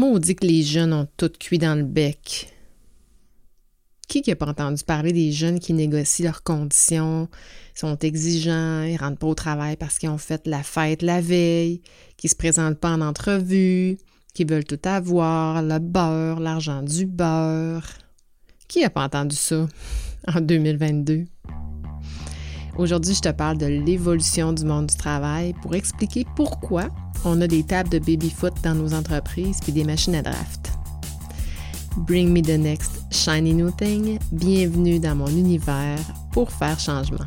Maudit que les jeunes ont tout cuit dans le bec. Qui n'a pas entendu parler des jeunes qui négocient leurs conditions, sont exigeants, ils rentrent pas au travail parce qu'ils ont fait la fête la veille, qui se présentent pas en entrevue, qui veulent tout avoir, le beurre, l'argent du beurre. Qui n'a pas entendu ça en 2022? Aujourd'hui, je te parle de l'évolution du monde du travail pour expliquer pourquoi on a des tables de baby-foot dans nos entreprises puis des machines à draft. Bring me the next shiny new thing. Bienvenue dans mon univers pour faire changement.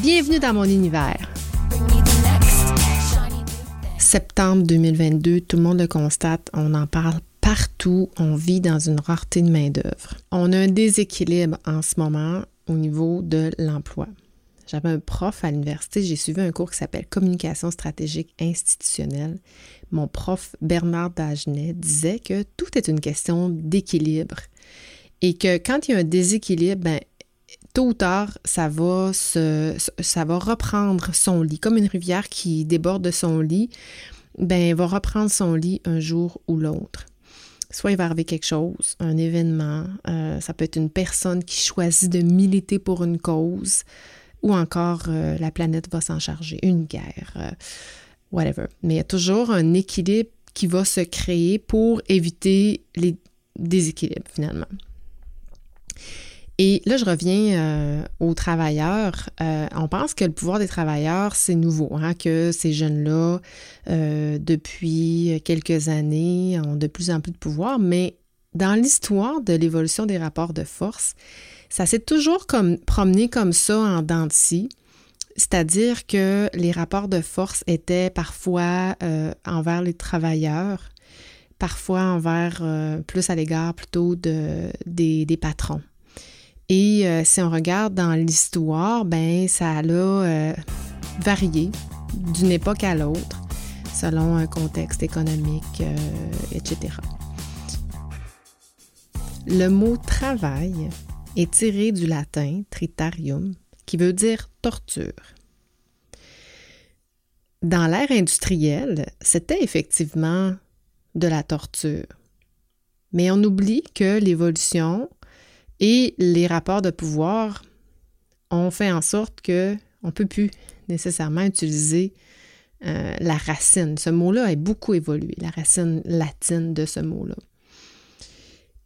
Bienvenue dans mon univers. Septembre 2022, tout le monde le constate, on en parle partout, on vit dans une rareté de main-d'œuvre. On a un déséquilibre en ce moment au niveau de l'emploi. J'avais un prof à l'université, j'ai suivi un cours qui s'appelle Communication stratégique institutionnelle. Mon prof Bernard Dagenet disait que tout est une question d'équilibre et que quand il y a un déséquilibre, ben, tôt ou tard, ça va, reprendre son lit. Comme une rivière qui déborde de son lit, ben, va reprendre son lit un jour ou l'autre. Soit il va arriver quelque chose, un événement, euh, ça peut être une personne qui choisit de militer pour une cause, ou encore euh, la planète va s'en charger, une guerre, euh, whatever. Mais il y a toujours un équilibre qui va se créer pour éviter les déséquilibres finalement. Et là, je reviens euh, aux travailleurs. on pense que le pouvoir des travailleurs, c'est nouveau, hein, que ces jeunes-là, depuis quelques années, ont de plus en plus de pouvoir, mais dans l'histoire de l'évolution des rapports de force, ça s'est toujours promené comme ça en dents c'est-à-dire que les rapports de force étaient parfois euh, envers les travailleurs, parfois envers euh, plus à l'égard plutôt de, des, patrons. Et euh, si on regarde dans l'histoire, ben ça a varié d'une époque à l'autre selon un contexte économique, etc. Le mot travail est tiré du latin tritarium, qui veut dire torture. Dans l'ère industrielle, c'était effectivement de la torture. Mais on oublie que l'évolution et les rapports de pouvoir ont fait en sorte que on ne peut plus nécessairement utiliser euh, la racine. Ce mot-là a beaucoup évolué, la racine latine de ce mot-là.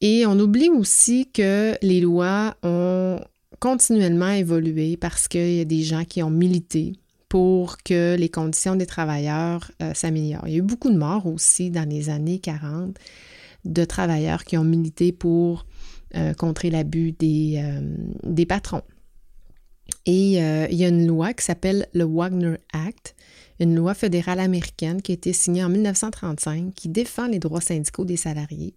Et on oublie aussi que les lois ont continuellement évolué parce qu'il y a des gens qui ont milité pour que les conditions des travailleurs euh, s'améliorent. Il y a eu beaucoup de morts aussi dans les années 40 de travailleurs qui ont milité pour euh, contrer l'abus des, euh, des, patrons. Et il y a une loi qui s'appelle le Wagner Act une loi fédérale américaine qui a été signée en 1935 qui défend les droits syndicaux des salariés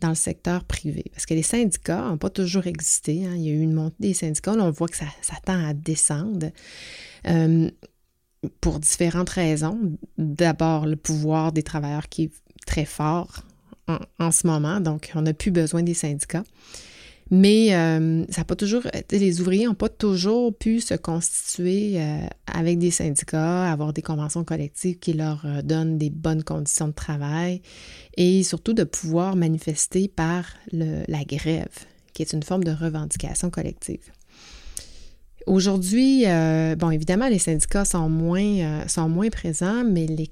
dans le secteur privé. Parce que les syndicats n'ont pas toujours existé. Hein. Il y a eu une montée des syndicats. Là, on voit que ça, tend à descendre. Euh, pour différentes raisons. D'abord, le pouvoir des travailleurs qui est très fort en, ce moment, donc on n'a plus besoin des syndicats. Mais euh, ça pas toujours, les ouvriers n'ont pas toujours pu se constituer euh, avec des syndicats, avoir des conventions collectives qui leur euh, donnent des bonnes conditions de travail et surtout de pouvoir manifester par la grève, qui est une forme de revendication collective. Aujourd'hui, bon, évidemment, les syndicats sont moins, sont moins présents, mais les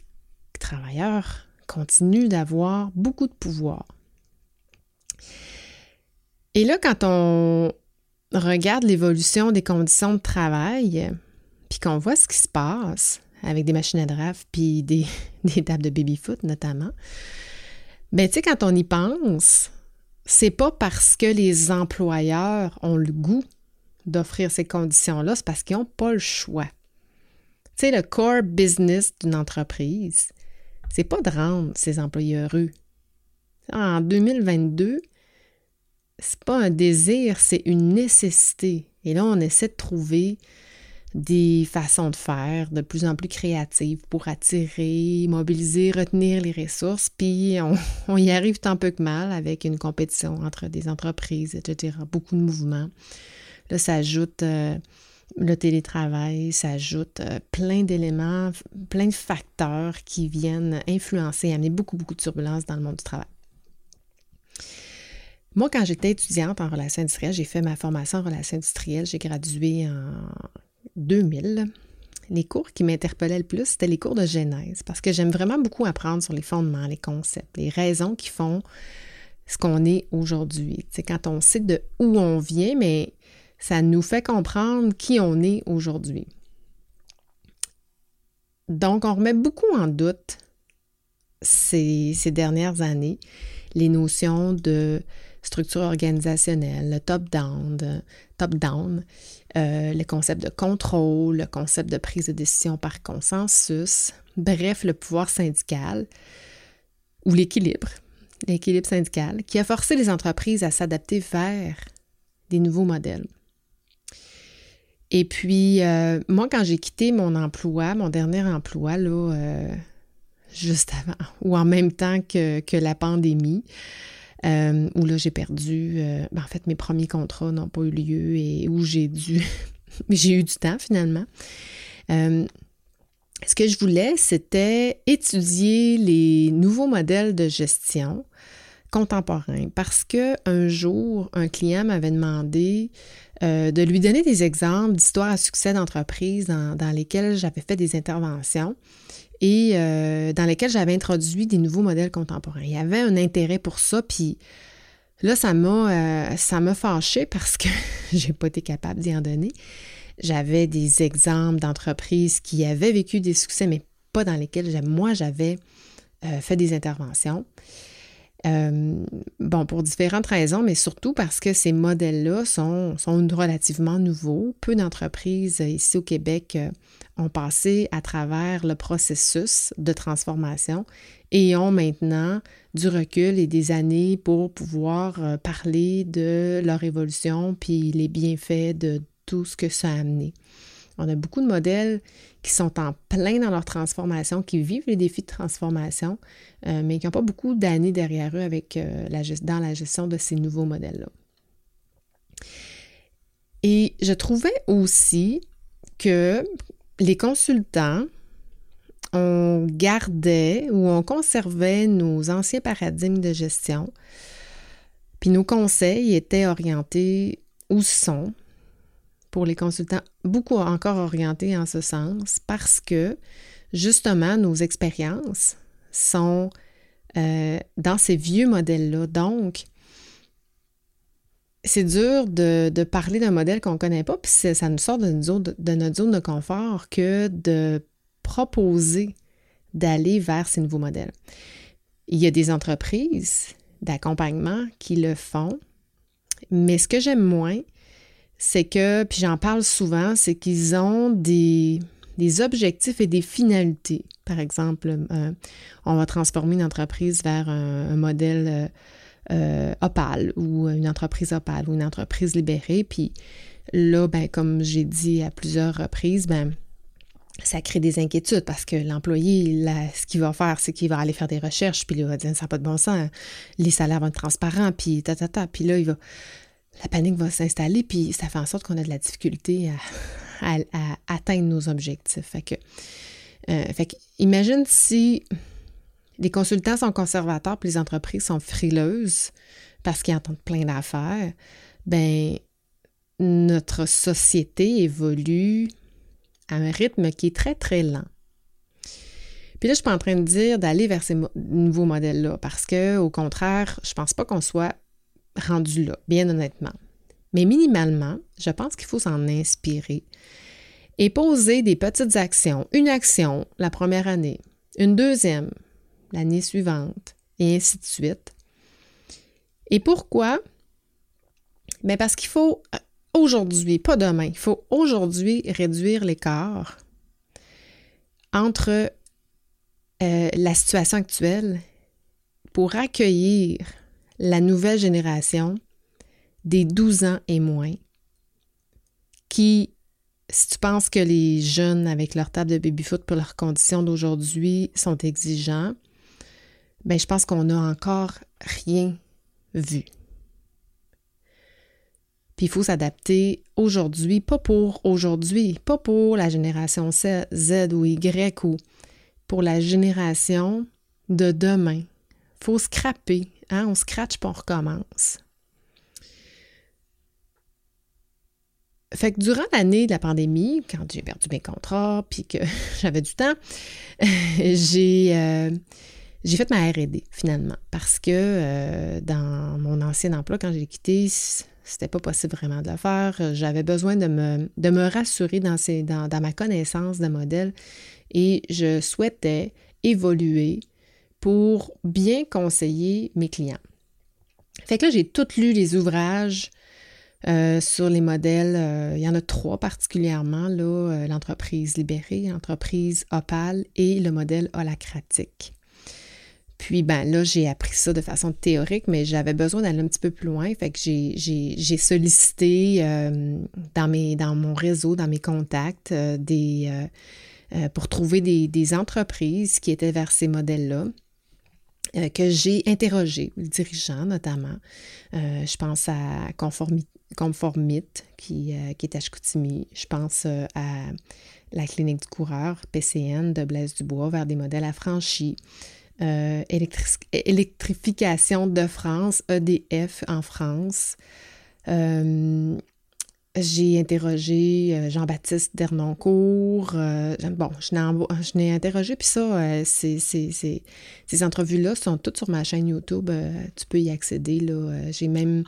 travailleurs continuent d'avoir beaucoup de pouvoir. Et là, quand on regarde l'évolution des conditions de travail, puis qu'on voit ce qui se passe avec des machines à draft, puis des, tables de baby-foot notamment, ben tu sais, quand on y pense, c'est pas parce que les employeurs ont le goût d'offrir ces conditions-là, c'est parce qu'ils n'ont pas le choix. Tu sais, le core business d'une entreprise, c'est pas de rendre ses employés heureux. En 2022, c'est pas un désir, c'est une nécessité. Et là, on essaie de trouver des façons de faire de plus en plus créatives pour attirer, mobiliser, retenir les ressources. Puis on, y arrive tant peu que mal avec une compétition entre des entreprises, etc. Beaucoup de mouvements. Là, ça ajoute euh, le télétravail, ça ajoute euh, plein d'éléments, plein de facteurs qui viennent influencer, amener beaucoup, beaucoup de turbulences dans le monde du travail. Moi, quand j'étais étudiante en relations industrielles, j'ai fait ma formation en relations industrielles. J'ai gradué en 2000. Les cours qui m'interpellaient le plus, c'était les cours de genèse, parce que j'aime vraiment beaucoup apprendre sur les fondements, les concepts, les raisons qui font ce qu'on est aujourd'hui. C'est quand on sait de où on vient, mais ça nous fait comprendre qui on est aujourd'hui. Donc, on remet beaucoup en doute ces, dernières années les notions de structure organisationnelle, le top-down, top-down, euh, le concept de contrôle, le concept de prise de décision par consensus, bref, le pouvoir syndical ou l'équilibre, l'équilibre syndical, qui a forcé les entreprises à s'adapter vers des nouveaux modèles. Et puis, euh, moi, quand j'ai quitté mon emploi, mon dernier emploi, là, euh, juste avant ou en même temps que, que la pandémie, euh, où là j'ai perdu, ben, en fait mes premiers contrats n'ont pas eu lieu et où j'ai dû, j'ai eu du temps finalement. Ce que je voulais, c'était étudier les nouveaux modèles de gestion parce que un jour, un client m'avait demandé de lui donner des exemples d'histoires à succès d'entreprises dans, lesquelles j'avais fait des interventions et euh, dans lesquels j'avais introduit des nouveaux modèles contemporains. Il y avait un intérêt pour ça, puis là, ça m'a, euh, fâché parce que j'ai pas été capable d'y en donner. J'avais des exemples d'entreprises qui avaient vécu des succès, mais pas dans lesquels moi, j'avais euh, fait des interventions. Bon, pour différentes raisons, mais surtout parce que ces modèles-là sont, sont relativement nouveaux. Peu d'entreprises ici au Québec ont passé à travers le processus de transformation et ont maintenant du recul et des années pour pouvoir euh, parler de leur évolution puis les bienfaits de tout ce que ça a amené. On a beaucoup de modèles qui sont en plein dans leur transformation, qui vivent les défis de transformation, euh, mais qui n'ont pas beaucoup d'années derrière eux avec, euh, dans la gestion de ces nouveaux modèles-là. Et je trouvais aussi que les consultants, on gardait ou on conservait nos anciens paradigmes de gestion, puis nos conseils étaient orientés où sont, pour les consultants, beaucoup encore orientés en ce sens, parce que justement, nos expériences sont euh, dans ces vieux modèles-là. Donc, c'est dur de, parler d'un modèle qu'on ne connaît pas, puis ça nous sort de, de, notre zone de confort que de proposer d'aller vers ces nouveaux modèles. Il y a des entreprises d'accompagnement qui le font, mais ce que j'aime moins, c'est que, puis j'en parle souvent, c'est qu'ils ont des, objectifs et des finalités. Par exemple, euh, on va transformer une entreprise vers un, modèle euh, euh, opale ou une entreprise opale ou une entreprise libérée. Puis là, ben, comme j'ai dit à plusieurs reprises, ben, ça crée des inquiétudes parce que l'employé, ce qu'il va faire, c'est qu'il va aller faire des recherches, puis il va dire ça n'a pas de bon sens, les salaires vont être transparents, puis ta, ta, ta. Puis là, il va, la panique va s'installer, puis ça fait en sorte qu'on a de la difficulté à, atteindre nos objectifs. Fait que, euh, fait que imagine si les consultants sont conservateurs puis les entreprises sont frileuses parce qu'ils entendent plein d'affaires, ben notre société évolue à un rythme qui est très, très lent. Puis là, je suis pas en train de dire d'aller vers ces nouveaux modèles-là, parce que, au contraire, je pense pas qu'on soit rendu là, bien honnêtement. Mais minimalement, je pense qu'il faut s'en inspirer et poser des petites actions. Une action la première année, une deuxième, l'année suivante, et ainsi de suite. Et pourquoi? Bien parce qu'il faut euh, aujourd'hui, pas demain, il faut aujourd'hui réduire l'écart entre euh, la situation actuelle pour accueillir la nouvelle génération des 12 ans et moins qui, si tu penses que les jeunes avec leur table de baby-foot pour leurs conditions d'aujourd'hui sont exigeants, ben je pense qu'on n'a encore rien vu. Puis il faut s'adapter aujourd'hui, pas pour aujourd'hui, pas pour la génération Z ou Y ou pour la génération de demain. Faut scraper, hein? on scratch puis on recommence. Fait que durant l'année de la pandémie, quand j'ai perdu mes contrats puis que j'avais du temps, j'ai euh, j'ai fait ma R&D finalement parce que euh, dans mon ancien emploi quand j'ai quitté, c'était pas possible vraiment de le faire. J'avais besoin de me, de me rassurer dans, ces, dans ma connaissance de modèle et je souhaitais évoluer pour bien conseiller mes clients. Fait que là, j'ai tout lu les ouvrages euh, sur les modèles. Euh, il y en a trois particulièrement, là, euh, l'entreprise libérée, l'entreprise opale et le modèle holacratique. Puis, ben là, j'ai appris ça de façon théorique, mais j'avais besoin d'aller un petit peu plus loin. Fait que j'ai sollicité dans, mon réseau, dans mes contacts, pour trouver des, entreprises qui étaient vers ces modèles-là. Que j'ai interrogé, le dirigeant notamment. je pense à Conformite, qui, euh, qui est à Chicoutimi. Je pense euh, à la clinique du coureur, PCN de Blaise Dubois, vers des modèles affranchis. Euh, électrification de France, EDF en France. J'ai interrogé euh, Jean-Baptiste Dernoncourt. Euh, bon, je l'ai interrogé, puis ça, euh, ces entrevues-là sont toutes sur ma chaîne YouTube. tu peux y accéder. J'ai même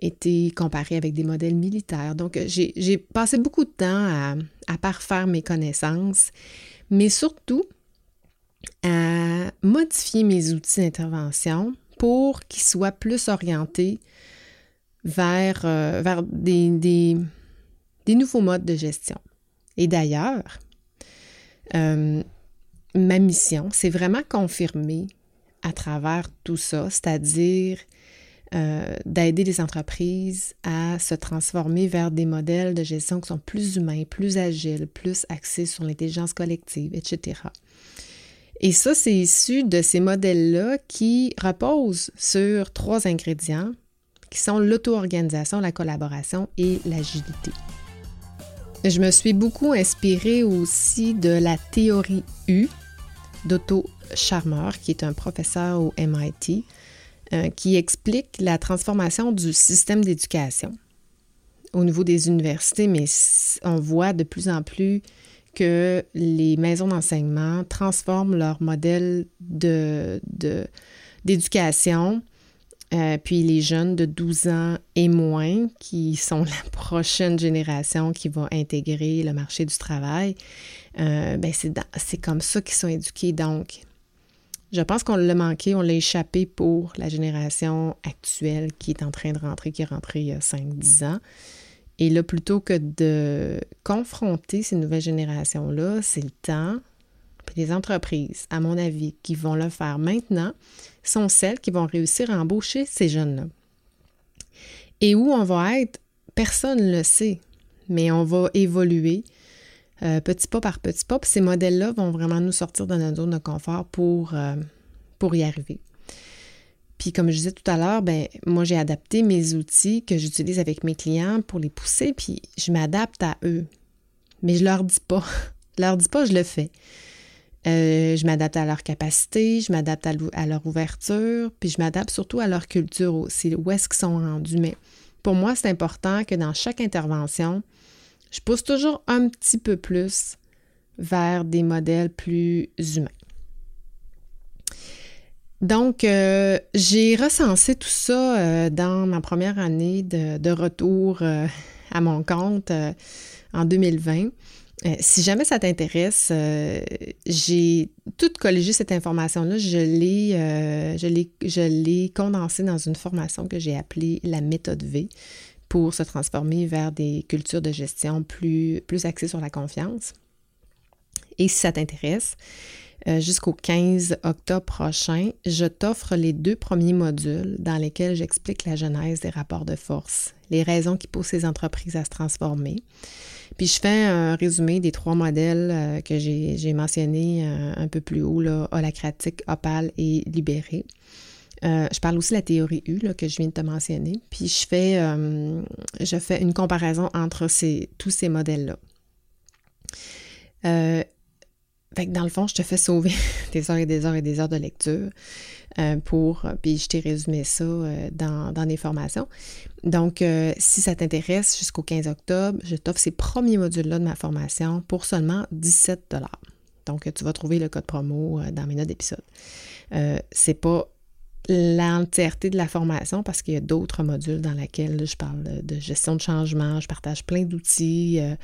été comparée avec des modèles militaires. Donc, j'ai passé beaucoup de temps à, à parfaire mes connaissances, mais surtout à modifier mes outils d'intervention pour qu'ils soient plus orientés vers, euh, des, nouveaux modes de gestion. Et d'ailleurs, euh, ma mission, c'est vraiment confirmer à travers tout ça, c'est-à-dire euh, d'aider les entreprises à se transformer vers des modèles de gestion qui sont plus humains, plus agiles, plus axés sur l'intelligence collective, etc. Et ça, c'est issu de ces modèles-là qui reposent sur trois ingrédients qui sont l'auto-organisation, la collaboration et l'agilité. Je me suis beaucoup inspirée aussi de la théorie U d'Otto Charmer, qui est un professeur au MIT, euh, qui explique la transformation du système d'éducation au niveau des universités, mais on voit de plus en plus que les maisons d'enseignement transforment leur modèle d'éducation euh, puis les jeunes de 12 ans et moins, qui sont la prochaine génération qui va intégrer le marché du travail, euh, ben c'est comme ça qu'ils sont éduqués. Donc, je pense qu'on l'a manqué, on l'a échappé pour la génération actuelle qui est en train de rentrer, qui est rentrée il y a 5-10 ans. Et là, plutôt que de confronter ces nouvelles générations-là, c'est le temps puis les entreprises, à mon avis, qui vont le faire maintenant, sont celles qui vont réussir à embaucher ces jeunes-là. Et où on va être, personne ne le sait, mais on va évoluer euh, petit pas par petit pas. Ces modèles-là vont vraiment nous sortir de notre zone de confort pour, euh, pour y arriver. Puis comme je disais tout à l'heure, ben moi j'ai adapté mes outils que j'utilise avec mes clients pour les pousser, puis je m'adapte à eux. Mais je leur dis pas. Je leur dis pas, je le fais. Euh, je m'adapte à leur capacité, je m'adapte à, leur ouverture, puis je m'adapte surtout à leur culture aussi, où est-ce qu'ils sont rendus. Mais pour moi, c'est important que dans chaque intervention, je pousse toujours un petit peu plus vers des modèles plus humains. Donc, euh, j'ai recensé tout ça euh, dans ma première année de, retour à mon compte en 2020. Euh, si jamais ça t'intéresse, euh, j'ai tout collégé cette information-là. Je l'ai, euh, je l'ai, je l'ai condensée dans une formation que j'ai appelée la méthode V pour se transformer vers des cultures de gestion plus, plus axées sur la confiance. Et si ça t'intéresse, jusqu'au 15 octobre prochain, je t'offre les deux premiers modules dans lesquels j'explique la genèse des rapports de force, les raisons qui poussent ces entreprises à se transformer. Puis je fais un résumé des trois modèles euh, que j'ai mentionnés euh, un peu plus haut, holacratique, opale et libéré. Euh, je parle aussi de la théorie U que je viens de te mentionner. Puis je fais, une comparaison entre tous ces modèles-là. Dans le fond, je te fais sauver des heures et des heures et des heures de lecture pour, puis je t'ai résumé ça euh, dans, dans des formations. Donc, euh, si ça t'intéresse, jusqu'au 15 octobre, je t'offre ces premiers modules-là de ma formation pour seulement 17 Donc, tu vas trouver le code promo dans mes notes d'épisode. c'est pas l'entièreté de la formation parce qu'il y a d'autres modules dans lesquels je parle de gestion de changement, je partage plein d'outils, euh,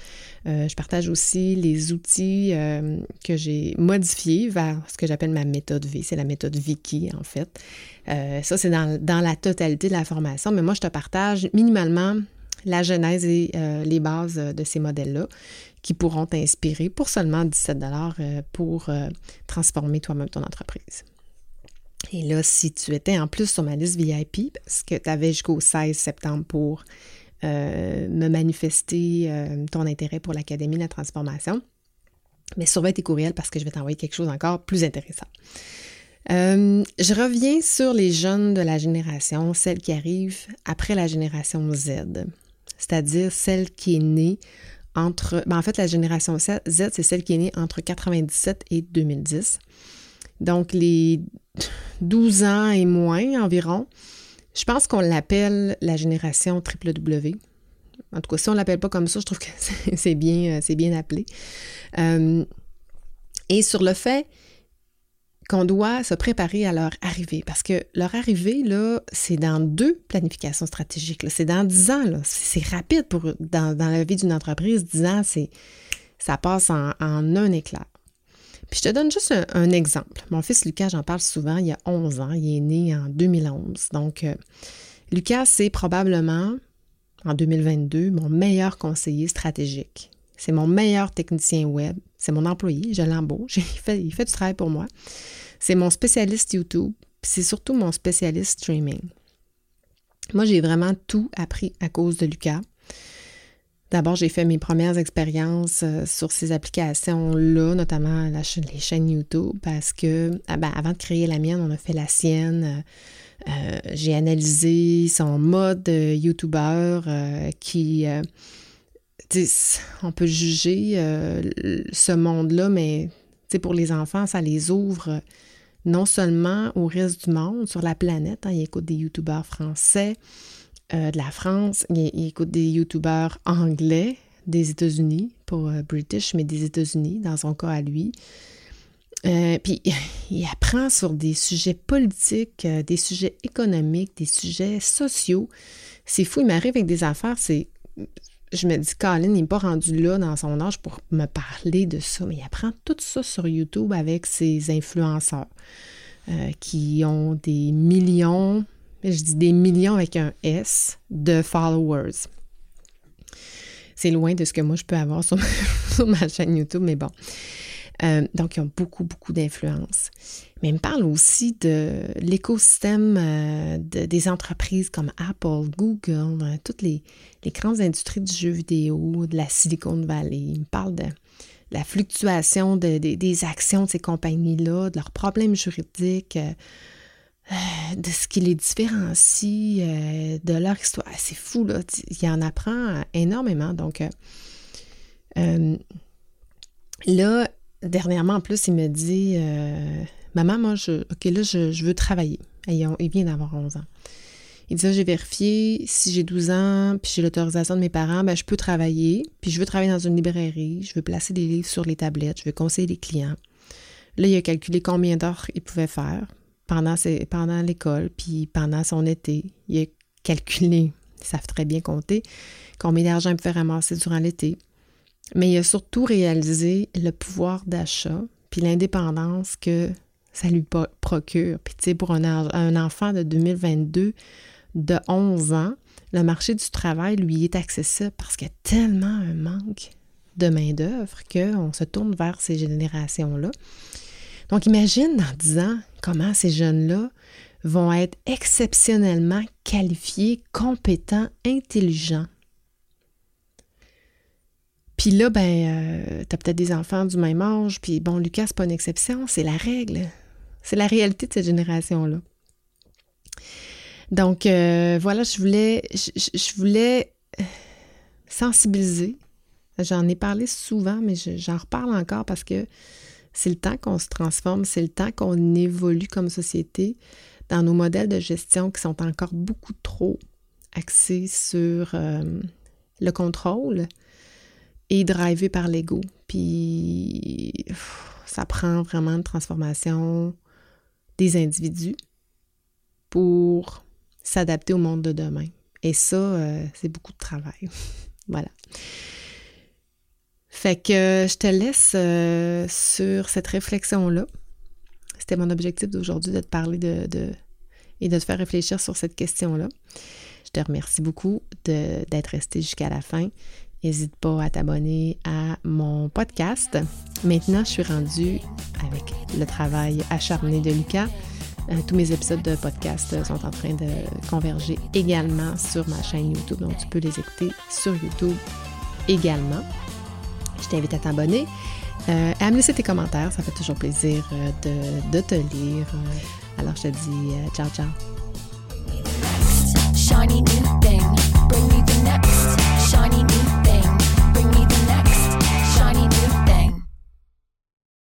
euh, je partage aussi les outils euh, que j'ai modifiés vers ce que j'appelle ma méthode V, c'est la méthode Vicky en fait. ça, c'est dans, dans, la totalité de la formation, mais moi, je te partage minimalement la genèse et les bases de ces modèles-là qui pourront t'inspirer pour seulement 17 pour transformer toi-même ton entreprise. Et là, si tu étais en plus sur ma liste VIP, parce que tu avais jusqu'au 16 septembre pour euh, me manifester euh, ton intérêt pour l'Académie de la transformation, mais surveille tes courriels parce que je vais t'envoyer quelque chose encore plus intéressant. Euh, je reviens sur les jeunes de la génération, celles qui arrivent après la génération Z, c'est-à-dire celle qui est née entre... Ben en fait, la génération Z, c'est celle qui est née entre 97 et 2010. Donc, les 12 ans et moins environ, je pense qu'on l'appelle la génération triple. En tout cas, si on ne l'appelle pas comme ça, je trouve que c'est bien, euh, appelé. Euh, et sur le fait qu'on doit se préparer à leur arrivée, parce que leur arrivée, là, c'est dans deux planifications stratégiques. C'est dans 10 ans. C'est rapide dans, la vie d'une entreprise. 10 ans, ça passe en, en un éclair. Puis je te donne juste un, exemple. Mon fils Lucas, j'en parle souvent, il y a 11 ans, il est né en 2011. Donc, euh, Lucas, c'est probablement, en 2022, mon meilleur conseiller stratégique. C'est mon meilleur technicien web. C'est mon employé, je l'embauche. Il fait, il fait du travail pour moi. C'est mon spécialiste YouTube. C'est surtout mon spécialiste streaming. Moi, j'ai vraiment tout appris à cause de Lucas. D'abord, j'ai fait mes premières expériences euh, sur ces applications-là, notamment les chaînes YouTube, parce que ah ben, avant de créer la mienne, on a fait la sienne. Euh, euh, j'ai analysé son mode YouTuber qui, on peut juger ce monde-là, mais pour les enfants, ça les ouvre non seulement au reste du monde, sur la planète. Hein, ils écoutent des YouTubeurs français, euh, de la France, il, écoute des youtubeurs anglais des États-Unis, pas euh, British, mais des États-Unis, dans son cas à lui. Euh, puis il apprend sur des sujets politiques, des sujets économiques, des sujets sociaux. C'est fou, il m'arrive avec des affaires, c'est. Je me dis, Colin, n'est pas rendu là dans son âge pour me parler de ça, mais il apprend tout ça sur YouTube avec ses influenceurs qui ont des millions, je dis des millions avec un S de followers. C'est loin de ce que moi je peux avoir sur ma, chaîne YouTube, mais bon. Euh, donc, ils ont beaucoup, beaucoup d'influence. Mais il me parle aussi de l'écosystème euh, des entreprises comme Apple, Google, euh, toutes les, grandes industries du jeu vidéo, de la Silicon Valley. Il me parle de la fluctuation des actions de ces compagnies-là, de leurs problèmes juridiques. Euh, de ce qui les différencie euh, de leur histoire. C'est fou, là. Il en apprend énormément. Donc, euh, là, dernièrement, en plus, il me dit Maman, moi, je, OK, là, je, veux travailler. il vient d'avoir 11 ans. Il dit J'ai vérifié si j'ai 12 ans, puis j'ai l'autorisation de mes parents, ben, je peux travailler. Puis je veux travailler dans une librairie, je veux placer des livres sur les tablettes, je veux conseiller les clients. Là, il a calculé combien d'heures il pouvait faire pendant, pendant l'école, puis pendant son été. Il a calculé, ils savent très bien compter, combien d'argent il pouvait ramasser durant l'été. mais il a surtout réalisé le pouvoir d'achat puis l'indépendance que ça lui procure. Puis tu sais, pour un, un, enfant de 2022 de 11 ans, le marché du travail lui est accessible parce qu'il y a tellement un manque de main-d'œuvre qu'on se tourne vers ces générations-là. Donc, imagine dans 10 ans comment ces jeunes-là vont être exceptionnellement qualifiés, compétents, intelligents. Puis là, ben, euh, t'as peut-être des enfants du même âge, puis bon, Lucas, c'est pas une exception, c'est la règle. C'est la réalité de cette génération-là. Donc, euh, voilà, je voulais, je voulais sensibiliser. J'en ai parlé souvent, mais j'en reparle encore parce que c'est le temps qu'on se transforme, c'est le temps qu'on évolue comme société dans nos modèles de gestion qui sont encore beaucoup trop axés sur euh, le contrôle et drivés par l'ego. Puis ça prend vraiment une transformation des individus pour s'adapter au monde de demain. Et ça, euh, c'est beaucoup de travail. voilà. Fait que je te laisse euh, sur cette réflexion-là. C'était mon objectif d'aujourd'hui de te parler de, et de te faire réfléchir sur cette question-là. Je te remercie beaucoup d'être resté jusqu'à la fin. N'hésite pas à t'abonner à mon podcast. Maintenant, je suis rendue avec le travail acharné de Lucas. Euh, tous mes épisodes de podcast sont en train de converger également sur ma chaîne YouTube, donc tu peux les écouter sur YouTube également. Je t'invite à t'abonner, euh, à me laisser tes commentaires, ça fait toujours plaisir euh, de, te lire. Euh, alors je te dis ciao ciao. New